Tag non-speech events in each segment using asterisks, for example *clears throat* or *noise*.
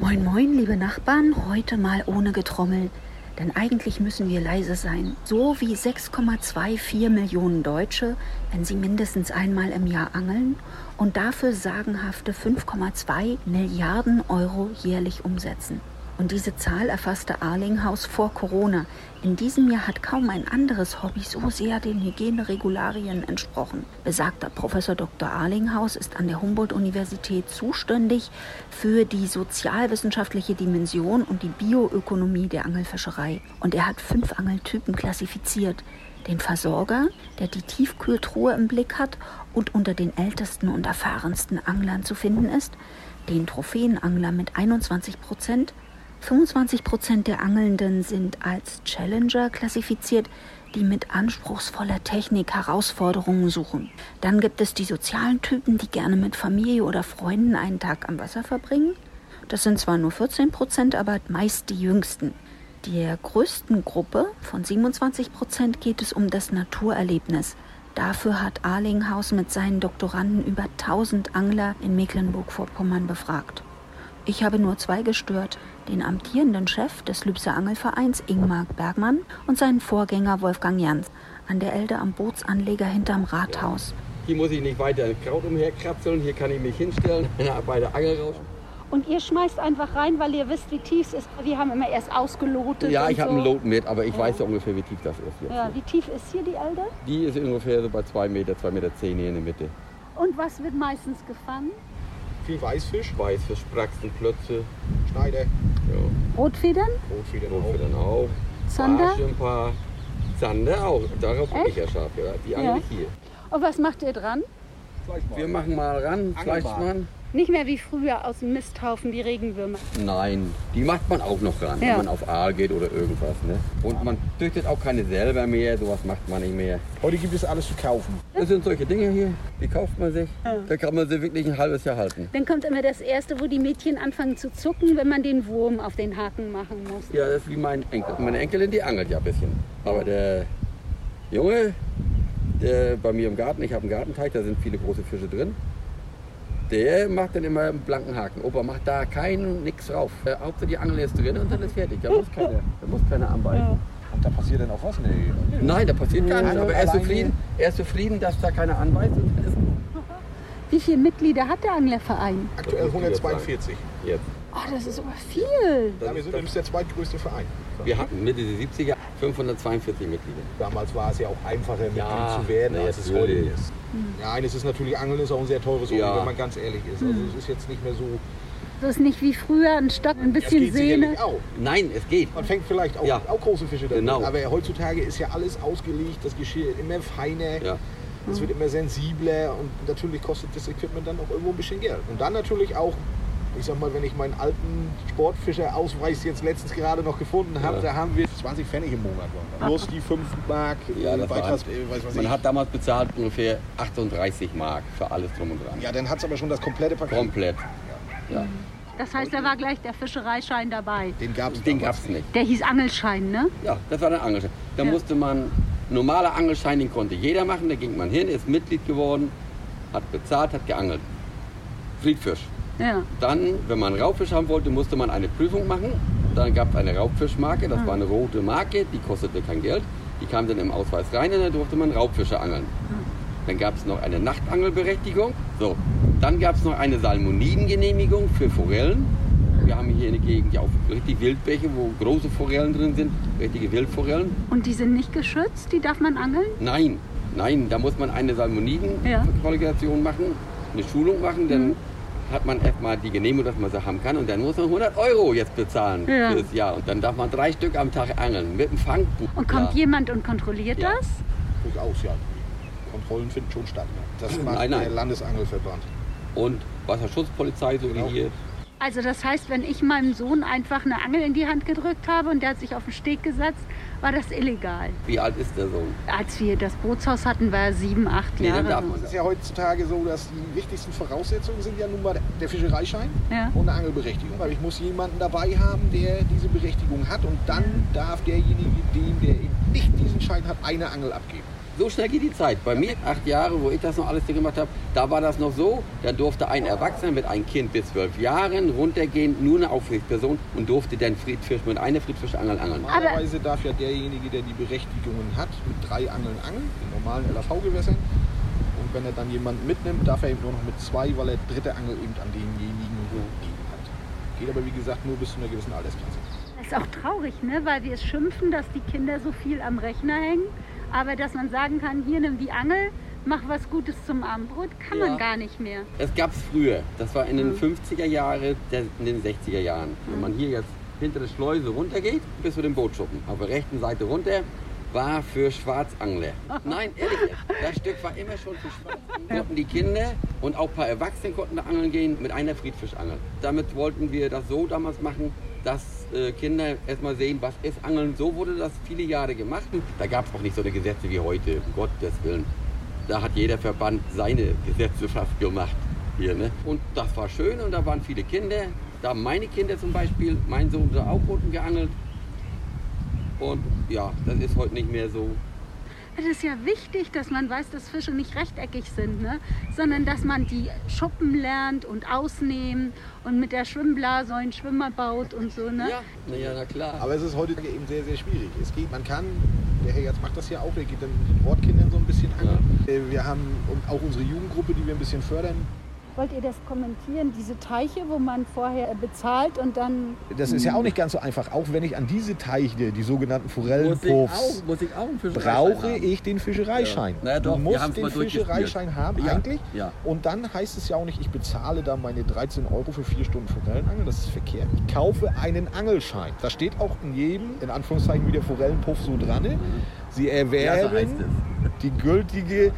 Moin, moin, liebe Nachbarn, heute mal ohne Getrommel. Denn eigentlich müssen wir leise sein. So wie 6,24 Millionen Deutsche, wenn sie mindestens einmal im Jahr angeln und dafür sagenhafte 5,2 Milliarden Euro jährlich umsetzen. Und diese Zahl erfasste Arlinghaus vor Corona. In diesem Jahr hat kaum ein anderes Hobby so sehr den Hygieneregularien entsprochen. Besagter Professor Dr. Arlinghaus ist an der Humboldt-Universität zuständig für die sozialwissenschaftliche Dimension und die Bioökonomie der Angelfischerei. Und er hat fünf Angeltypen klassifiziert. Den Versorger, der die Tiefkühltruhe im Blick hat und unter den ältesten und erfahrensten Anglern zu finden ist, den Trophäenangler mit 21 Prozent, 25 Prozent der Angelnden sind als Challenger klassifiziert, die mit anspruchsvoller Technik Herausforderungen suchen. Dann gibt es die sozialen Typen, die gerne mit Familie oder Freunden einen Tag am Wasser verbringen. Das sind zwar nur 14 Prozent, aber meist die jüngsten. Der größten Gruppe von 27 Prozent geht es um das Naturerlebnis. Dafür hat Arlinghaus mit seinen Doktoranden über 1000 Angler in Mecklenburg-Vorpommern befragt. Ich habe nur zwei gestört, den amtierenden Chef des Lübser Angelvereins Ingmar Bergmann und seinen Vorgänger Wolfgang Jans an der Elde am Bootsanleger hinterm Rathaus. Hier muss ich nicht weiter Kraut umherkrapseln, hier kann ich mich hinstellen, *laughs* bei der Angel raus. Und ihr schmeißt einfach rein, weil ihr wisst, wie tief es ist. Wir haben immer erst ausgelotet. Ja, ich so. habe einen Lot mit, aber ich ja. weiß ja ungefähr, wie tief das ist. Jetzt. Ja, wie tief ist hier die Elde? Die ist ungefähr so bei 2 Meter, 2,10 Meter zehn hier in der Mitte. Und was wird meistens gefangen? Viel Weißfisch. Weißfisch, Braxen, Plötze. Schneider. Ja. Rotfedern? Rotfedern, Rotfedern auch. Zander? Barsche, ein paar Zander auch. Darauf bin ich ja scharf. Ja. Die angel ich hier. Und was macht ihr dran? Wir machen mal ran, Fleischmann. Nicht mehr wie früher aus dem Misthaufen die Regenwürmer. Nein, die macht man auch noch ran, ja. wenn man auf Aal geht oder irgendwas. Ne? Und man züchtet auch keine selber mehr, sowas macht man nicht mehr. Heute gibt es alles zu kaufen. Das sind solche Dinge hier, die kauft man sich. Ja. Da kann man sie wirklich ein halbes Jahr halten. Dann kommt immer das Erste, wo die Mädchen anfangen zu zucken, wenn man den Wurm auf den Haken machen muss. Ja, das ist wie mein Enkel. Meine Enkelin, die angelt ja ein bisschen. Aber der Junge, der bei mir im Garten, ich habe einen Gartenteich, da sind viele große Fische drin. Der macht dann immer einen blanken Haken. Opa macht da keinen nix drauf. Äh, Hauptsache die Angel ist drin und dann ist fertig. Da muss keiner, da muss keiner anbeißen. Ja. Und da passiert dann auch was? Nee. Nein, da passiert gar nichts. Aber er ist, zufrieden, er ist zufrieden, dass da keiner anbeißt. Wie viele Mitglieder hat der Anglerverein? Aktuell 142. Jetzt. Oh, das ist aber viel. Ja, wir sind das der zweitgrößte Verein. Wir hatten Mitte der 70er 542 Mitglieder. Damals war es ja auch einfacher, Mitglied ja, zu werden, als es heute ist. Mhm. Ja, eines ist natürlich, Angeln ist auch ein sehr teures Hobby, ja. wenn man ganz ehrlich ist. Also es ist jetzt nicht mehr so... Das ist nicht wie früher ein Stock, ein bisschen ja, Sehne. Nein, es geht. Man fängt vielleicht auch, ja. auch große Fische damit. Genau. Aber heutzutage ist ja alles ausgelegt, das Geschirr immer feiner. Ja. Es wird immer sensibler und natürlich kostet das Equipment dann auch irgendwo ein bisschen Geld. Und dann natürlich auch ich sag mal, wenn ich meinen alten Sportfischerausweis jetzt letztens gerade noch gefunden habe, ja. da haben wir 20 Pfennig im Monat. Plus die 5 Mark. Ja, das Beitrags, äh, weiß, was Man ich. hat damals bezahlt ungefähr 38 Mark für alles drum und dran. Ja, dann hat es aber schon das komplette Paket. Komplett. Ja. Das heißt, da war gleich der Fischereischein dabei. Den gab es Den gab's nicht. Der hieß Angelschein, ne? Ja, das war der Angelschein. Da ja. musste man, normaler Angelschein, den konnte jeder machen. Da ging man hin, ist Mitglied geworden, hat bezahlt, hat geangelt. Friedfisch. Ja. Dann, wenn man Raubfisch haben wollte, musste man eine Prüfung machen. Dann gab es eine Raubfischmarke, das mhm. war eine rote Marke, die kostete kein Geld. Die kam dann im Ausweis rein und dann durfte man Raubfische angeln. Mhm. Dann gab es noch eine Nachtangelberechtigung. So. Dann gab es noch eine Salmonidengenehmigung für Forellen. Wir haben hier in der Gegend ja auch richtig Wildbäche, wo große Forellen drin sind, richtige Wildforellen. Und die sind nicht geschützt? Die darf man angeln? Nein, nein, da muss man eine Salmoniden-Qualifikation ja. machen, eine Schulung machen, denn mhm hat man erstmal die Genehmigung, dass man sie haben kann und dann muss man 100 Euro jetzt bezahlen ja. für das Jahr. Und dann darf man drei Stück am Tag angeln mit dem Fangbuch. Und kommt ja. jemand und kontrolliert ja. das? Durchaus, ja. Kontrollen finden schon statt. Das *clears throat* macht nein, nein. der Landesangelverband. Und Wasserschutzpolizei, so genau. wie hier. Also das heißt, wenn ich meinem Sohn einfach eine Angel in die Hand gedrückt habe und der hat sich auf den Steg gesetzt, war das illegal. Wie alt ist der Sohn? Als wir das Bootshaus hatten, war er sieben, acht nee, Jahre. Es ist ja heutzutage so, dass die wichtigsten Voraussetzungen sind ja nun mal der Fischereischein ja. und eine Angelberechtigung. Weil ich muss jemanden dabei haben, der diese Berechtigung hat und dann darf derjenige, dem der nicht diesen Schein hat, eine Angel abgeben. So schnell geht die Zeit. Bei mir, acht Jahre, wo ich das noch alles gemacht habe, da war das noch so, da durfte ein Erwachsener mit einem Kind bis zwölf Jahren runtergehen, nur eine Aufsichtsperson und durfte dann Friedfisch mit einer Friedfischangel angeln. Normalerweise darf ja derjenige, der die Berechtigungen hat, mit drei Angeln angeln, in normalen LAV-Gewässern. Und wenn er dann jemanden mitnimmt, darf er eben nur noch mit zwei, weil er dritte Angel eben an denjenigen gegeben hat. Geht aber wie gesagt nur bis zu einer gewissen Altersklasse. Das ist auch traurig, ne? weil wir es schimpfen, dass die Kinder so viel am Rechner hängen. Aber dass man sagen kann, hier nimm die Angel, mach was Gutes zum Abendbrot, kann ja. man gar nicht mehr. Es gab es früher. Das war in den mhm. 50er Jahren, in den 60er Jahren. Mhm. Wenn man hier jetzt hinter der Schleuse runtergeht, bis zu dem Bootschuppen. Auf der rechten Seite runter war für Schwarzangler. *laughs* Nein, ehrlich, das Stück war immer schon für Schwarzangler. Konnten die Kinder und auch ein paar Erwachsene konnten da angeln gehen mit einer Friedfischangel. Damit wollten wir das so damals machen, dass äh, Kinder erstmal sehen, was ist Angeln. So wurde das viele Jahre gemacht. Da gab es auch nicht so eine Gesetze wie heute, um Gottes Willen. Da hat jeder Verband seine Gesetze fast gemacht. Hier, ne? Und das war schön und da waren viele Kinder. Da haben meine Kinder zum Beispiel, mein Sohn, da auch unten geangelt. Und ja, das ist heute nicht mehr so. Es ist ja wichtig, dass man weiß, dass Fische nicht rechteckig sind, ne? sondern dass man die Schuppen lernt und ausnehmen und mit der Schwimmblase einen Schwimmer baut und so. Ne? Ja, na, ja, na klar. Aber es ist heute eben sehr, sehr schwierig. Es geht, man kann, der Herr jetzt macht das ja auch, der geht dann mit den Ortkindern so ein bisschen an. Ja. Äh, wir haben auch unsere Jugendgruppe, die wir ein bisschen fördern. Wollt ihr das kommentieren, diese Teiche, wo man vorher bezahlt und dann... Das ist ja auch nicht ganz so einfach. Auch wenn ich an diese Teiche, die sogenannten Forellenpuffs, brauche ich den Fischereischein. Ja. Naja, doch, du musst den Fischereischein haben ja. eigentlich. Ja. Und dann heißt es ja auch nicht, ich bezahle da meine 13 Euro für vier Stunden Forellenangeln. Das ist verkehrt. Ich kaufe einen Angelschein. Da steht auch in jedem, in Anführungszeichen, wie der Forellenpuff so dran. Mhm. Sie erwerben ja, so die gültige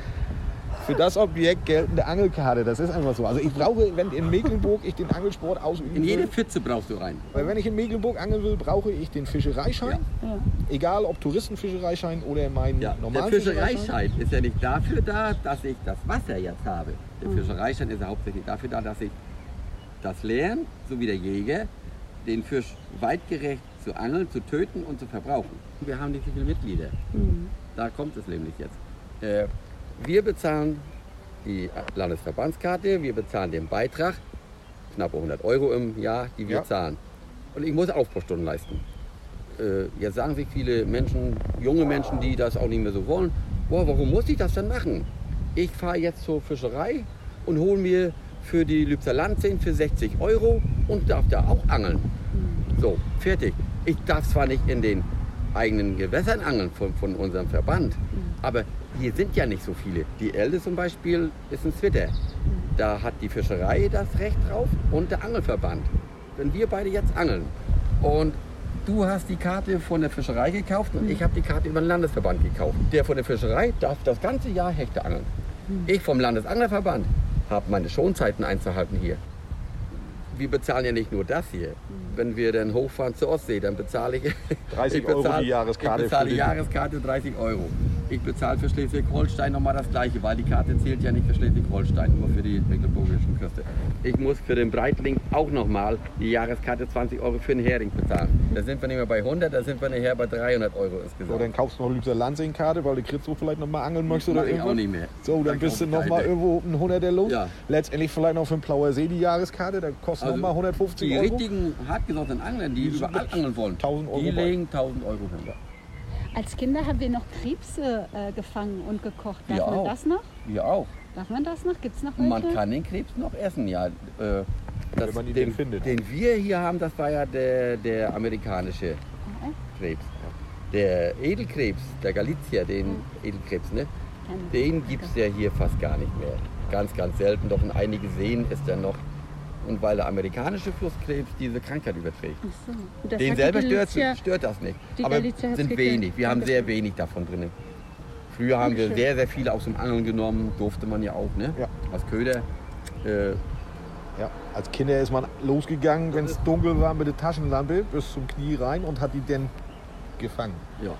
für das Objekt geltende Angelkarte. Das ist einfach so. Also ich brauche, wenn in Mecklenburg ich den Angelsport ausüben In jede Pfütze brauchst du rein. Weil wenn ich in Mecklenburg angeln will, brauche ich den Fischereischein. Ja. Egal ob Touristenfischereischein oder mein ja. normalen Der Fischereischein ist ja nicht dafür da, dass ich das Wasser jetzt habe. Der mhm. Fischereischein ist ja hauptsächlich dafür da, dass ich das lerne, so wie der Jäger, den Fisch weitgerecht zu angeln, zu töten und zu verbrauchen. Wir haben nicht so viele Mitglieder. Mhm. Da kommt es nämlich jetzt. Äh, wir bezahlen die Landesverbandskarte, wir bezahlen den Beitrag, knappe 100 Euro im Jahr, die wir ja. zahlen. Und ich muss Aufbaustunden leisten. Äh, jetzt sagen sich viele Menschen, junge Menschen, die das auch nicht mehr so wollen, boah, warum muss ich das denn machen? Ich fahre jetzt zur Fischerei und hole mir für die Lübser Landseen für 60 Euro und darf da auch angeln. So, fertig. Ich darf zwar nicht in den eigenen Gewässern angeln von, von unserem Verband, aber hier sind ja nicht so viele. Die Elde zum Beispiel ist ein Zwitter. Da hat die Fischerei das Recht drauf und der Angelverband. Wenn wir beide jetzt angeln und du hast die Karte von der Fischerei gekauft und ich habe die Karte über den Landesverband gekauft. Der von der Fischerei darf das ganze Jahr Hechte angeln. Ich vom Landesanglerverband habe meine Schonzeiten einzuhalten hier. Wir bezahlen ja nicht nur das hier. Wenn wir dann hochfahren zur Ostsee, dann bezahle ich 30 *laughs* ich bezahle, Euro die Jahreskarte. Ich bezahle die Jahreskarte 30 Euro. Ich bezahle für Schleswig-Holstein nochmal das Gleiche, weil die Karte zählt ja nicht für Schleswig-Holstein, nur für die mecklenburgischen Küste. Ich muss für den Breitling auch nochmal die Jahreskarte 20 Euro für den Hering bezahlen. Da sind wir nicht mehr bei 100, da sind wir nachher bei 300 Euro insgesamt. So, dann kaufst du noch Lübser Landsing-Karte, weil du Kritzow vielleicht nochmal angeln möchtest oder irgendwas. auch nicht mehr. So, dann, dann bist du nochmal irgendwo ein 100er los. Ja. Letztendlich vielleicht noch für den Plauer See die Jahreskarte, da kostet also nochmal 150 die Euro. Die richtigen hartgesottenen Angler, die, die überall angeln wollen, 1000 Euro die legen 1000 Euro hin. Als Kinder haben wir noch Krebse äh, gefangen und gekocht. Darf wir man auch. das noch? Wir auch. Darf man das noch? Gibt es noch welche? Man kann den Krebs noch essen, ja. Äh, das, Wenn man ihn den, findet. Den wir hier haben, das war ja der, der amerikanische okay. Krebs. Der Edelkrebs, der Galizia, den mhm. Edelkrebs, ne? Den gibt es ja hier fast gar nicht mehr. Ganz, ganz selten. Doch in einigen Seen ist er noch und weil der amerikanische Flusskrebs diese Krankheit überträgt. So. Den selber stört, stört, das nicht. Aber sind wenig. Wir haben sehr wenig davon drin. Früher haben wir sehr, sehr viele aus dem Angeln genommen. Durfte man ja auch, ne? Ja. Als Köder. Äh, ja, als Kinder ist man losgegangen, wenn es dunkel war, mit der Taschenlampe bis zum Knie rein und hat die dann gefangen. Ja.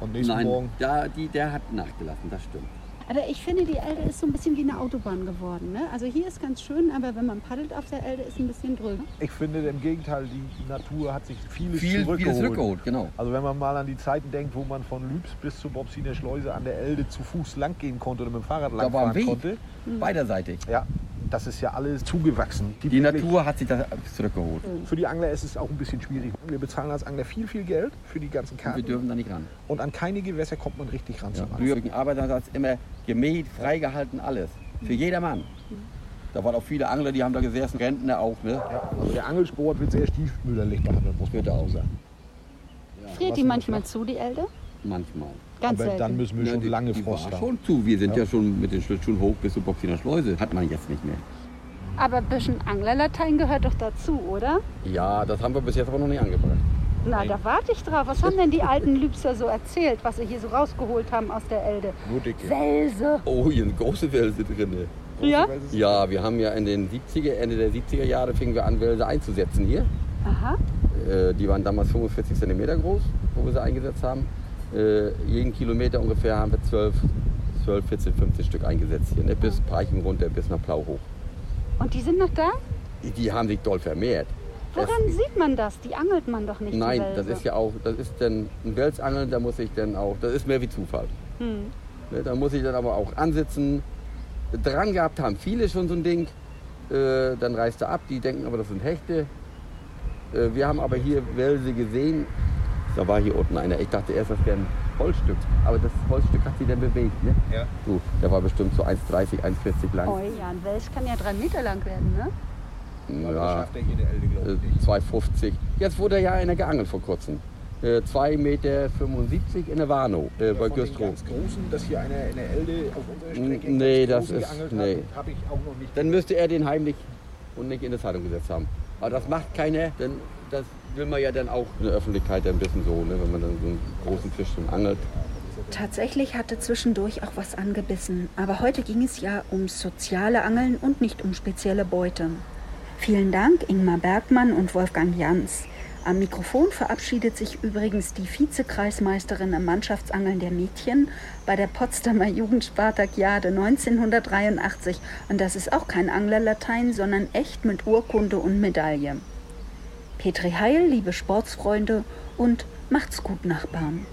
Und nächsten Nein, Morgen. Da, die, der hat nachgelassen, das stimmt. Aber ich finde, die Elde ist so ein bisschen wie eine Autobahn geworden. Ne? Also hier ist ganz schön, aber wenn man paddelt auf der Elde, ist ein bisschen dröge. Ich finde im Gegenteil, die Natur hat sich vieles Viel, zurückgeholt. vieles zurückgeholt, genau. Also wenn man mal an die Zeiten denkt, wo man von Lübs bis zur Bobsiner Schleuse an der Elde zu Fuß lang gehen konnte oder mit dem Fahrrad lang fahren konnte. Beiderseitig. Ja, das ist ja alles zugewachsen. Die, die Natur hat sich das zurückgeholt. Für die Angler ist es auch ein bisschen schwierig. Wir bezahlen als Angler viel, viel Geld für die ganzen Karten. Und wir dürfen da nicht ran. Und an keine Gewässer kommt man richtig ran. Ja. Früher wegen Arbeitersatz immer gemäht, freigehalten, alles. Für jedermann. Da waren auch viele Angler, die haben da gesessen, Rentner auch. Ne? Ja, also der Angelsport wird sehr stiefmütterlich behandelt, muss man auch sagen. Ja, Friert die manchmal zu, die Elde? Manchmal. Ganz Aber selten. dann müssen wir Ja, schon die- lange die Frost war haben. schon zu. Wir sind Ja. ja, schon mit den Schlittschuhen hoch bis zur Boxiner Schleuse. Hat man jetzt nicht mehr. Aber ein bisschen Anglerlatein gehört doch dazu, oder? Ja, das haben wir bis jetzt aber noch nicht angebracht. Na, da warte ich drauf. Was haben denn die alten Lübser so erzählt, was sie hier so rausgeholt haben aus der Elde? Nur dicke. Welse. Oh, hier eine große Welse drin. Ja? Ja, wir haben ja in den 70er, Ende der 70er Jahre fingen wir an, Wälse einzusetzen hier. Aha. Äh, die waren damals 45 cm groß, wo wir sie eingesetzt haben. Äh, jeden Kilometer ungefähr haben wir 12, 12 14, 15 Stück eingesetzt hier, ne? bis Parchim runter, bis nach Plau hoch. Und die sind noch da? Die, die haben sich doll vermehrt. Das, Woran sieht man das? Die angelt man doch nicht. nein, das ist ja auch, das ist dann ein Welsangeln, da muss ich dann auch, das ist mehr wie Zufall. Hm. Ne, da muss ich dann aber auch ansitzen. Dran gehabt haben viele schon so ein Ding. Äh, dann reißt er ab, die denken aber, das sind Hechte. Äh, wir haben aber hier Welse gesehen. Da war hier unten einer. Ich dachte erst, das wäre ein Holzstück. Aber das Holzstück hat sich dann bewegt. Ne? Ja. So, der war bestimmt so 1,30, 1,40 lang. Oh ja, ein Welsch kann ja drei Meter lang werden, ne? Aber das Ja, schafft er hier der Elde, glaube ich, äh, nicht. 2,50. Jetzt wurde ja einer geangelt vor kurzem. Äh, 2,75 Meter in der Warnow äh, bei Güstrow. ganz Großen, dass hier einer in der Elde auf unserer Strecke nee, das ist- geangelt nee. hat, habe ich auch noch nicht. Dann müsste er den heimlich und nicht in die Zeitung gesetzt haben. Aber das macht keiner, denn das will man ja dann auch in der Öffentlichkeit ein bisschen so, ne, wenn man dann so einen großen Fisch schon angelt. Tatsächlich hatte zwischendurch auch was angebissen, aber heute ging es ja ums soziale Angeln und nicht um spezielle Beute. Vielen Dank Ingmar Bergmann und Wolfgang Jans. Am Mikrofon verabschiedet sich übrigens die Vizekreismeisterin im Mannschaftsangeln der Mädchen bei der Potsdamer Jugendspartakiade 1983. Und das ist auch kein Anglerlatein, sondern echt mit Urkunde und Medaille. Petri Heil, liebe Sportsfreunde und macht's gut, Nachbarn.